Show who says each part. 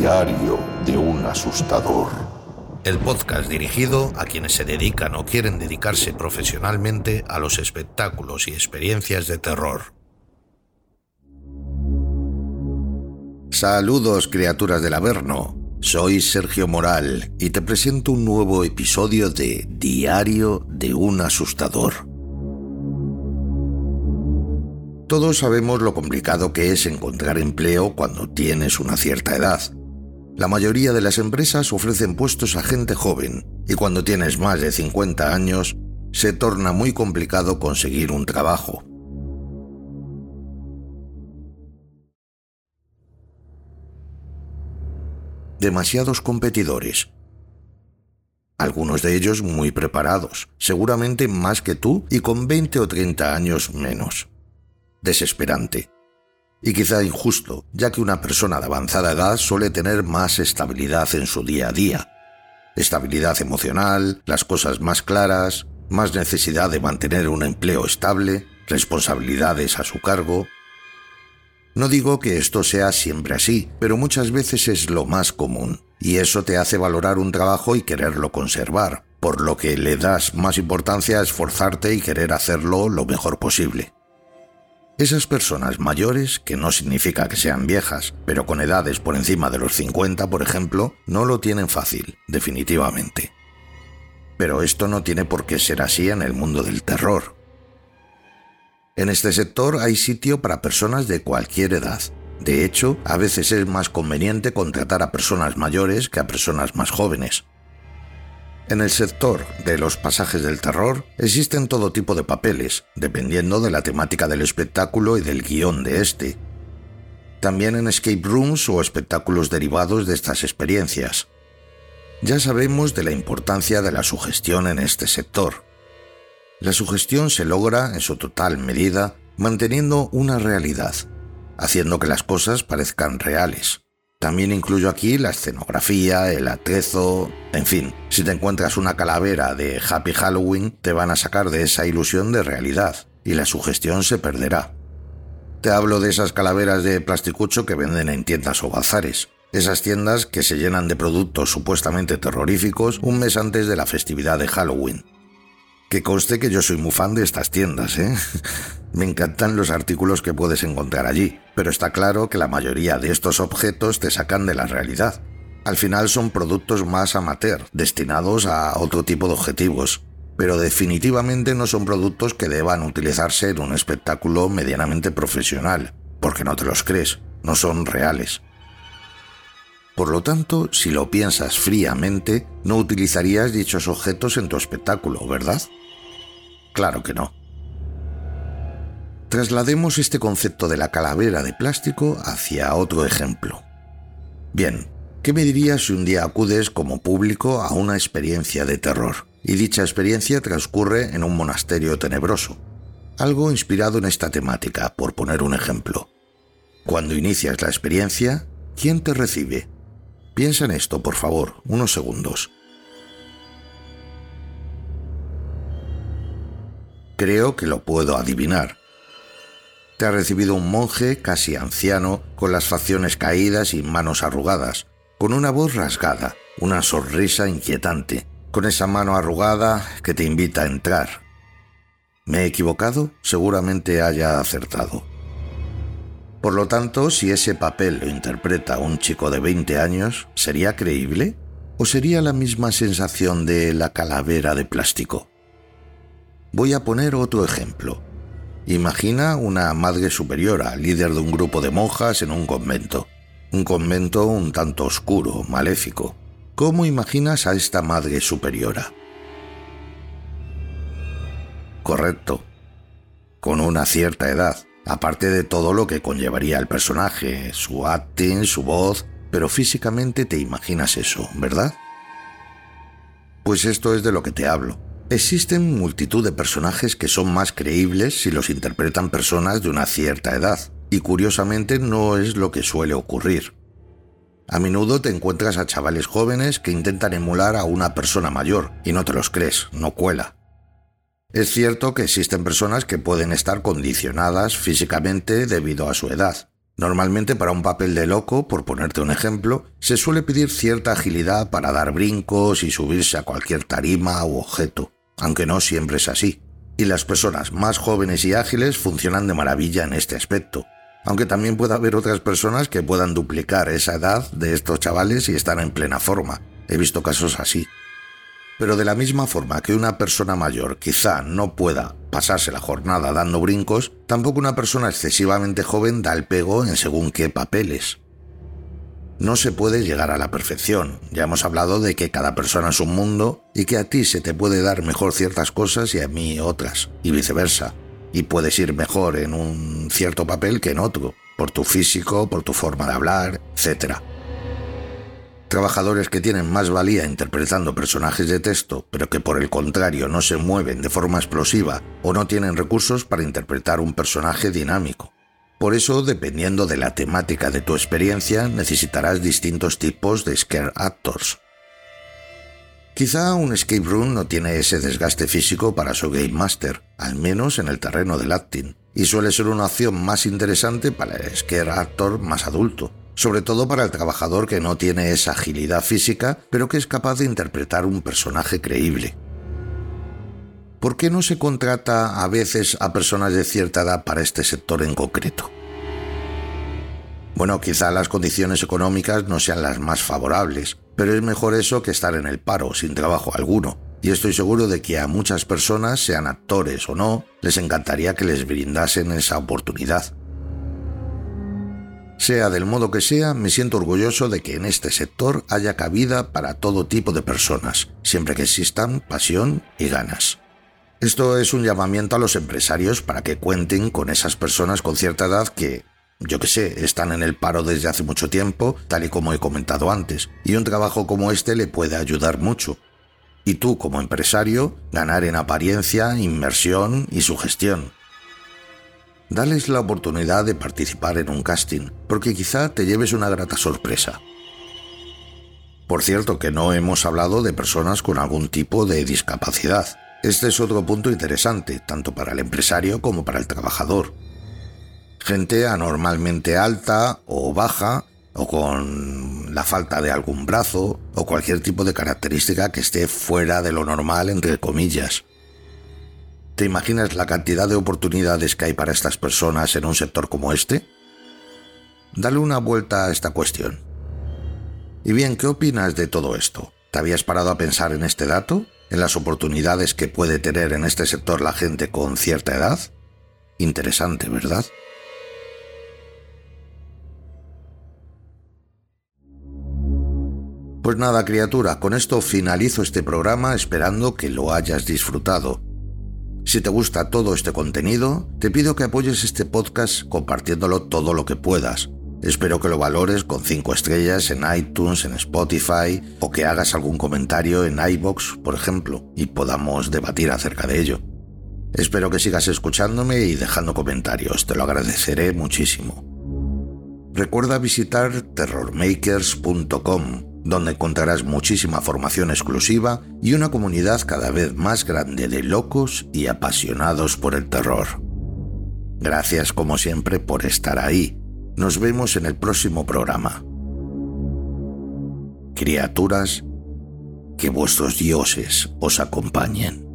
Speaker 1: Diario de un asustador.
Speaker 2: El podcast dirigido a quienes se dedican o quieren dedicarse profesionalmente a los espectáculos y experiencias de terror. Saludos criaturas del Averno. Soy Sergio Moral y te presento un nuevo episodio de Diario de un asustador. Todos sabemos lo complicado que es encontrar empleo cuando tienes una cierta edad. La mayoría de las empresas ofrecen puestos a gente joven y cuando tienes más de 50 años se torna muy complicado conseguir un trabajo. Demasiados competidores. Algunos de ellos muy preparados, seguramente más que tú y con 20 o 30 años menos desesperante. Y quizá injusto, ya que una persona de avanzada edad suele tener más estabilidad en su día a día. Estabilidad emocional, las cosas más claras, más necesidad de mantener un empleo estable, responsabilidades a su cargo. No digo que esto sea siempre así, pero muchas veces es lo más común, y eso te hace valorar un trabajo y quererlo conservar, por lo que le das más importancia a esforzarte y querer hacerlo lo mejor posible. Esas personas mayores, que no significa que sean viejas, pero con edades por encima de los 50, por ejemplo, no lo tienen fácil, definitivamente. Pero esto no tiene por qué ser así en el mundo del terror. En este sector hay sitio para personas de cualquier edad. De hecho, a veces es más conveniente contratar a personas mayores que a personas más jóvenes. En el sector de los pasajes del terror existen todo tipo de papeles, dependiendo de la temática del espectáculo y del guion de este. También en escape rooms o espectáculos derivados de estas experiencias. Ya sabemos de la importancia de la sugestión en este sector. La sugestión se logra, en su total medida, manteniendo una realidad, haciendo que las cosas parezcan reales. También incluyo aquí la escenografía, el atrezo, en fin, si te encuentras una calavera de Happy Halloween, te van a sacar de esa ilusión de realidad y la sugestión se perderá. Te hablo de esas calaveras de plasticucho que venden en tiendas o bazares, esas tiendas que se llenan de productos supuestamente terroríficos un mes antes de la festividad de Halloween. Que conste que yo soy muy fan de estas tiendas, ¿eh? Me encantan los artículos que puedes encontrar allí, pero está claro que la mayoría de estos objetos te sacan de la realidad. Al final son productos más amateur, destinados a otro tipo de objetivos, pero definitivamente no son productos que deban utilizarse en un espectáculo medianamente profesional, porque no te los crees, no son reales. Por lo tanto, si lo piensas fríamente, no utilizarías dichos objetos en tu espectáculo, ¿verdad? Claro que no. Traslademos este concepto de la calavera de plástico hacia otro ejemplo. Bien, ¿qué me dirías si un día acudes como público a una experiencia de terror y dicha experiencia transcurre en un monasterio tenebroso? Algo inspirado en esta temática, por poner un ejemplo. Cuando inicias la experiencia, ¿quién te recibe? Piensa en esto, por favor, unos segundos. Creo que lo puedo adivinar. Te ha recibido un monje casi anciano, con las facciones caídas y manos arrugadas, con una voz rasgada, una sonrisa inquietante, con esa mano arrugada que te invita a entrar. ¿Me he equivocado? Seguramente haya acertado. Por lo tanto, si ese papel lo interpreta un chico de 20 años, ¿sería creíble? ¿O sería la misma sensación de la calavera de plástico? Voy a poner otro ejemplo. Imagina una madre superiora, líder de un grupo de monjas en un convento. Un convento un tanto oscuro, maléfico. ¿Cómo imaginas a esta madre superiora? Correcto. Con una cierta edad, aparte de todo lo que conllevaría el personaje, su acting, su voz, pero físicamente te imaginas eso, ¿verdad? Pues esto es de lo que te hablo. Existen multitud de personajes que son más creíbles si los interpretan personas de una cierta edad, y curiosamente no es lo que suele ocurrir. A menudo te encuentras a chavales jóvenes que intentan emular a una persona mayor, y no te los crees, no cuela. Es cierto que existen personas que pueden estar condicionadas físicamente debido a su edad. Normalmente para un papel de loco, por ponerte un ejemplo, se suele pedir cierta agilidad para dar brincos y subirse a cualquier tarima u objeto, aunque no siempre es así. Y las personas más jóvenes y ágiles funcionan de maravilla en este aspecto, aunque también puede haber otras personas que puedan duplicar esa edad de estos chavales y estar en plena forma. He visto casos así. Pero de la misma forma que una persona mayor quizá no pueda pasarse la jornada dando brincos, tampoco una persona excesivamente joven da el pego en según qué papeles. No se puede llegar a la perfección. Ya hemos hablado de que cada persona es un mundo y que a ti se te puede dar mejor ciertas cosas y a mí otras, y viceversa. Y puedes ir mejor en un cierto papel que en otro, por tu físico, por tu forma de hablar, etc. Trabajadores que tienen más valía interpretando personajes de texto, pero que por el contrario no se mueven de forma explosiva o no tienen recursos para interpretar un personaje dinámico. Por eso, dependiendo de la temática de tu experiencia, necesitarás distintos tipos de scare actors. Quizá un escape room no tiene ese desgaste físico para su game master, al menos en el terreno del acting, y suele ser una opción más interesante para el scare actor más adulto, sobre todo para el trabajador que no tiene esa agilidad física, pero que es capaz de interpretar un personaje creíble. ¿Por qué no se contrata a veces a personas de cierta edad para este sector en concreto? Bueno, quizá las condiciones económicas no sean las más favorables, pero es mejor eso que estar en el paro, sin trabajo alguno. Y estoy seguro de que a muchas personas, sean actores o no, les encantaría que les brindasen esa oportunidad. Sea del modo que sea, me siento orgulloso de que en este sector haya cabida para todo tipo de personas, siempre que existan pasión y ganas. Esto es un llamamiento a los empresarios para que cuenten con esas personas con cierta edad que, yo que sé, están en el paro desde hace mucho tiempo, tal y como he comentado antes, y un trabajo como este le puede ayudar mucho. Y tú, como empresario, ganar en apariencia, inmersión y sugestión. Dales la oportunidad de participar en un casting, porque quizá te lleves una grata sorpresa. Por cierto que no hemos hablado de personas con algún tipo de discapacidad. Este es otro punto interesante, tanto para el empresario como para el trabajador. Gente anormalmente alta o baja, o con la falta de algún brazo, o cualquier tipo de característica que esté fuera de lo normal, entre comillas. ¿Te imaginas la cantidad de oportunidades que hay para estas personas en un sector como este? Dale una vuelta a esta cuestión. Y bien, ¿qué opinas de todo esto? ¿Te habías parado a pensar en este dato? ¿En las oportunidades que puede tener en este sector la gente con cierta edad? Interesante, ¿verdad? Pues nada, criatura, con esto finalizo este programa esperando que lo hayas disfrutado. Si te gusta todo este contenido, te pido que apoyes este podcast compartiéndolo todo lo que puedas. Espero que lo valores con 5 estrellas en iTunes, en Spotify o que hagas algún comentario en iBox, por ejemplo, y podamos debatir acerca de ello. Espero que sigas escuchándome y dejando comentarios, te lo agradeceré muchísimo. Recuerda visitar terrormakers.com donde encontrarás muchísima formación exclusiva y una comunidad cada vez más grande de locos y apasionados por el terror. Gracias como siempre por estar ahí. Nos vemos en el próximo programa. Criaturas, que vuestros dioses os acompañen.